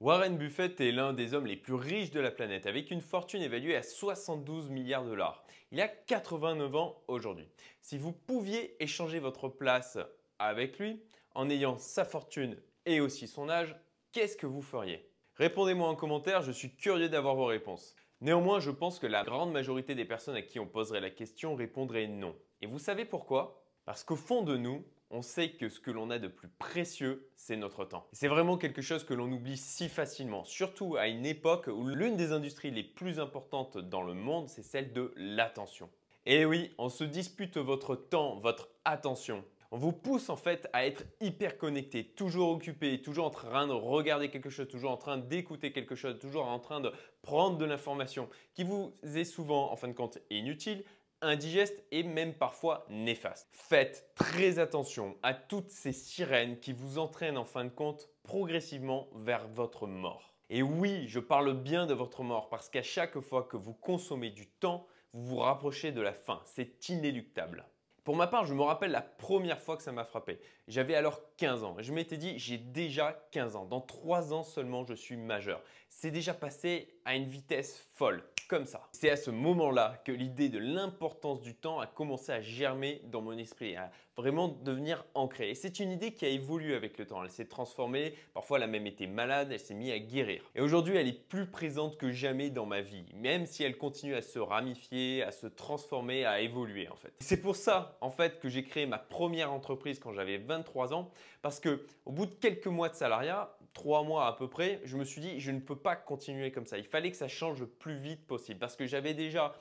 Warren Buffett est l'un des hommes les plus riches de la planète avec une fortune évaluée à 72 milliards de dollars. Il a 89 ans aujourd'hui. Si vous pouviez échanger votre place avec lui en ayant sa fortune et aussi son âge, qu'est-ce que vous feriez? Répondez-moi en commentaire, je suis curieux d'avoir vos réponses. Néanmoins, je pense que la grande majorité des personnes à qui on poserait la question répondraient non. Et vous savez pourquoi? Parce qu'au fond de nous, on sait que ce que l'on a de plus précieux, c'est notre temps. C'est vraiment quelque chose que l'on oublie si facilement, surtout à une époque où l'une des industries les plus importantes dans le monde, c'est celle de l'attention. Et oui, on se dispute votre temps, votre attention. On vous pousse en fait à être hyper connecté, toujours occupé, toujours en train de regarder quelque chose, toujours en train d'écouter quelque chose, toujours en train de prendre de l'information qui vous est souvent en fin de compte inutile, indigeste et même parfois néfaste. Faites très attention à toutes ces sirènes qui vous entraînent en fin de compte progressivement vers votre mort. Et oui, je parle bien de votre mort parce qu'à chaque fois que vous consommez du temps, vous vous rapprochez de la fin. C'est inéluctable. Pour ma part, je me rappelle la première fois que ça m'a frappé. J'avais alors 15 ans. Je m'étais dit, j'ai déjà 15 ans. Dans 3 ans seulement, je suis majeur. C'est déjà passé à une vitesse folle comme ça. C'est à ce moment-là que l'idée de l'importance du temps a commencé à germer dans mon esprit, à vraiment devenir ancrée. Et c'est une idée qui a évolué avec le temps. Elle s'est transformée, parfois elle a même été malade, elle s'est mise à guérir. Et aujourd'hui, elle est plus présente que jamais dans ma vie, même si elle continue à se ramifier, à se transformer, à évoluer en fait. C'est pour ça en fait que j'ai créé ma première entreprise quand j'avais 23 ans, parce que au bout de quelques mois de salariat, trois mois à peu près, je me suis dit, je ne peux pas continuer comme ça. Il fallait que ça change le plus vite possible parce que j'avais déjà,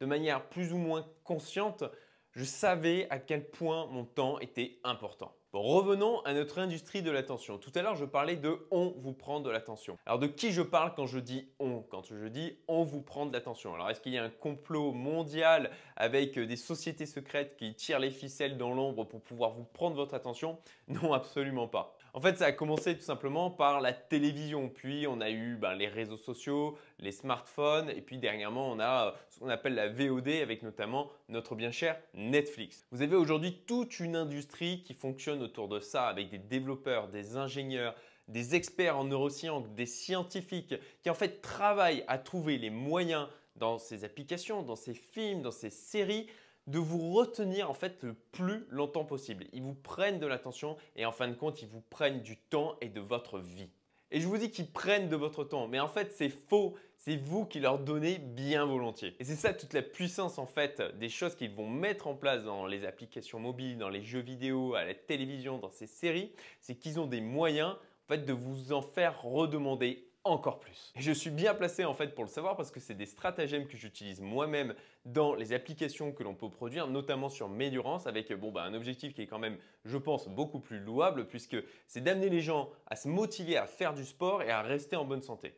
de manière plus ou moins consciente, je savais à quel point mon temps était important. Revenons à notre industrie de l'attention. Tout à l'heure, je parlais de on vous prend de l'attention. Alors de qui je parle quand je dis on Quand je dis on vous prend de l'attention. Alors est-ce qu'il y a un complot mondial avec des sociétés secrètes qui tirent les ficelles dans l'ombre pour pouvoir vous prendre votre attention? Non, absolument pas. En fait, ça a commencé tout simplement par la télévision, puis on a eu ben, les réseaux sociaux, les smartphones, et puis dernièrement, on a euh, ce qu'on appelle la VOD avec notamment notre bien cher Netflix. Vous avez aujourd'hui toute une industrie qui fonctionne autour de ça avec des développeurs, des ingénieurs, des experts en neurosciences, des scientifiques qui en fait travaillent à trouver les moyens dans ces applications, dans ces films, dans ces séries de vous retenir en fait le plus longtemps possible. Ils vous prennent de l'attention et en fin de compte, ils vous prennent du temps et de votre vie. Et je vous dis qu'ils prennent de votre temps, mais en fait c'est faux, c'est vous qui leur donnez bien volontiers. Et c'est ça toute la puissance en fait des choses qu'ils vont mettre en place dans les applications mobiles, dans les jeux vidéo, à la télévision, dans ces séries, c'est qu'ils ont des moyens en de vous en faire redemander encore plus. Et je suis bien placé en fait pour le savoir parce que c'est des stratagèmes que j'utilise moi-même dans les applications que l'on peut produire, notamment sur Médurance, avec bon, bah, un objectif qui est quand même, je pense, beaucoup plus louable puisque c'est d'amener les gens à se motiver à faire du sport et à rester en bonne santé.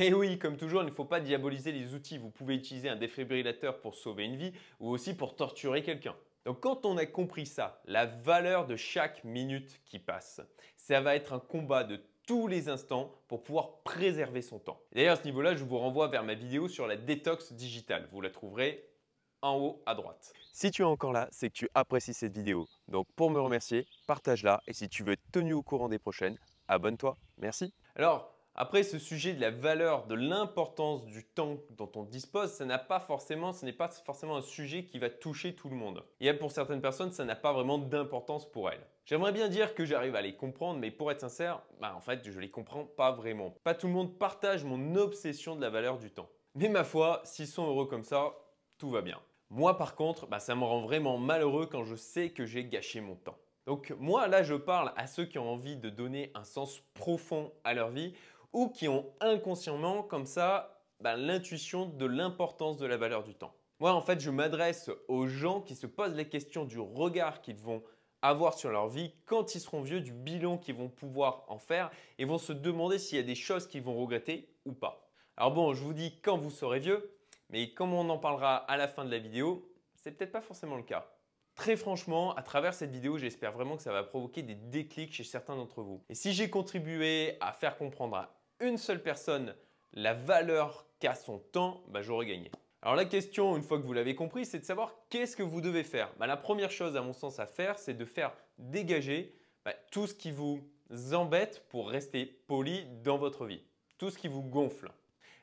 Et oui, comme toujours, il ne faut pas diaboliser les outils. Vous pouvez utiliser un défibrillateur pour sauver une vie ou aussi pour torturer quelqu'un. Donc quand on a compris ça, la valeur de chaque minute qui passe, ça va être un combat de tous les instants pour pouvoir préserver son temps. D'ailleurs, à ce niveau-là, je vous renvoie vers ma vidéo sur la détox digitale. Vous la trouverez en haut à droite. Si tu es encore là, c'est que tu apprécies cette vidéo. Donc pour me remercier, partage-la et si tu veux être tenu au courant des prochaines, abonne-toi. Merci. Alors, après, ce sujet de la valeur, de l'importance du temps dont on dispose, ça n'a pas forcément, ce n'est pas forcément un sujet qui va toucher tout le monde. Et pour certaines personnes, ça n'a pas vraiment d'importance pour elles. J'aimerais bien dire que j'arrive à les comprendre, mais pour être sincère, bah en fait, je les comprends pas vraiment. Pas tout le monde partage mon obsession de la valeur du temps. Mais ma foi, s'ils sont heureux comme ça, tout va bien. Moi, par contre, bah, ça me rend vraiment malheureux quand je sais que j'ai gâché mon temps. Donc moi, là, je parle à ceux qui ont envie de donner un sens profond à leur vie ou qui ont inconsciemment comme ça ben, l'intuition de l'importance de la valeur du temps. Moi, en fait, je m'adresse aux gens qui se posent la question du regard qu'ils vont avoir sur leur vie quand ils seront vieux, du bilan qu'ils vont pouvoir en faire et vont se demander s'il y a des choses qu'ils vont regretter ou pas. Alors bon, je vous dis quand vous serez vieux, mais comme on en parlera à la fin de la vidéo, c'est peut-être pas forcément le cas. Très franchement, à travers cette vidéo, j'espère vraiment que ça va provoquer des déclics chez certains d'entre vous. Et si j'ai contribué à faire comprendre à une seule personne la valeur qu'a son temps, bah, j'aurais gagné. Alors la question, une fois que vous l'avez compris, c'est de savoir qu'est-ce que vous devez faire. Bah, la première chose à mon sens à faire, c'est de faire dégager bah, tout ce qui vous embête pour rester poli dans votre vie. tout ce qui vous gonfle.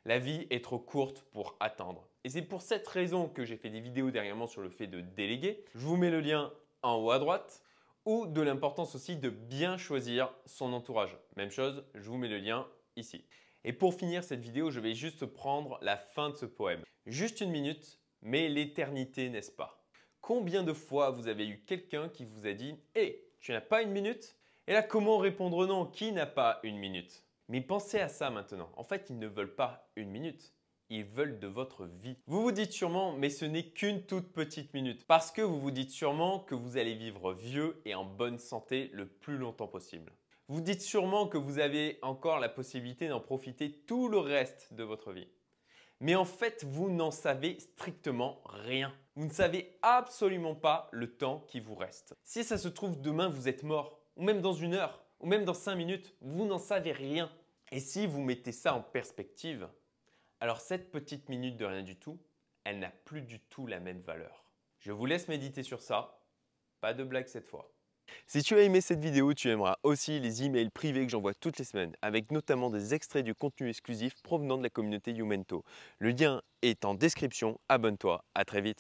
La vie est trop courte pour attendre. Et c'est pour cette raison que j'ai fait des vidéos dernièrement sur le fait de déléguer. Je vous mets le lien en haut à droite ou de l'importance aussi de bien choisir son entourage. Même chose, je vous mets le lien ici. Et pour finir cette vidéo, je vais juste prendre la fin de ce poème. Juste une minute, mais l'éternité, n'est-ce pas? Combien de fois vous avez eu quelqu'un qui vous a dit Hé, tu n'as pas une minute? Et là, comment répondre non? Qui n'a pas une minute? Mais pensez à ça maintenant. En fait, ils ne veulent pas une minute. Ils veulent de votre vie. Vous vous dites sûrement, mais ce n'est qu'une toute petite minute. Parce que vous vous dites sûrement que vous allez vivre vieux et en bonne santé le plus longtemps possible. Vous dites sûrement que vous avez encore la possibilité d'en profiter tout le reste de votre vie. Mais en fait, vous n'en savez strictement rien. Vous ne savez absolument pas le temps qui vous reste. Si ça se trouve demain, vous êtes mort, ou même dans une heure, ou même dans cinq minutes, vous n'en savez rien. Et si vous mettez ça en perspective, alors cette petite minute de rien du tout, elle n'a plus du tout la même valeur. Je vous laisse méditer sur ça. Pas de blague cette fois. Si tu as aimé cette vidéo, tu aimeras aussi les emails privés que j'envoie toutes les semaines, avec notamment des extraits du contenu exclusif provenant de la communauté Youmento. Le lien est en description, abonne-toi, à très vite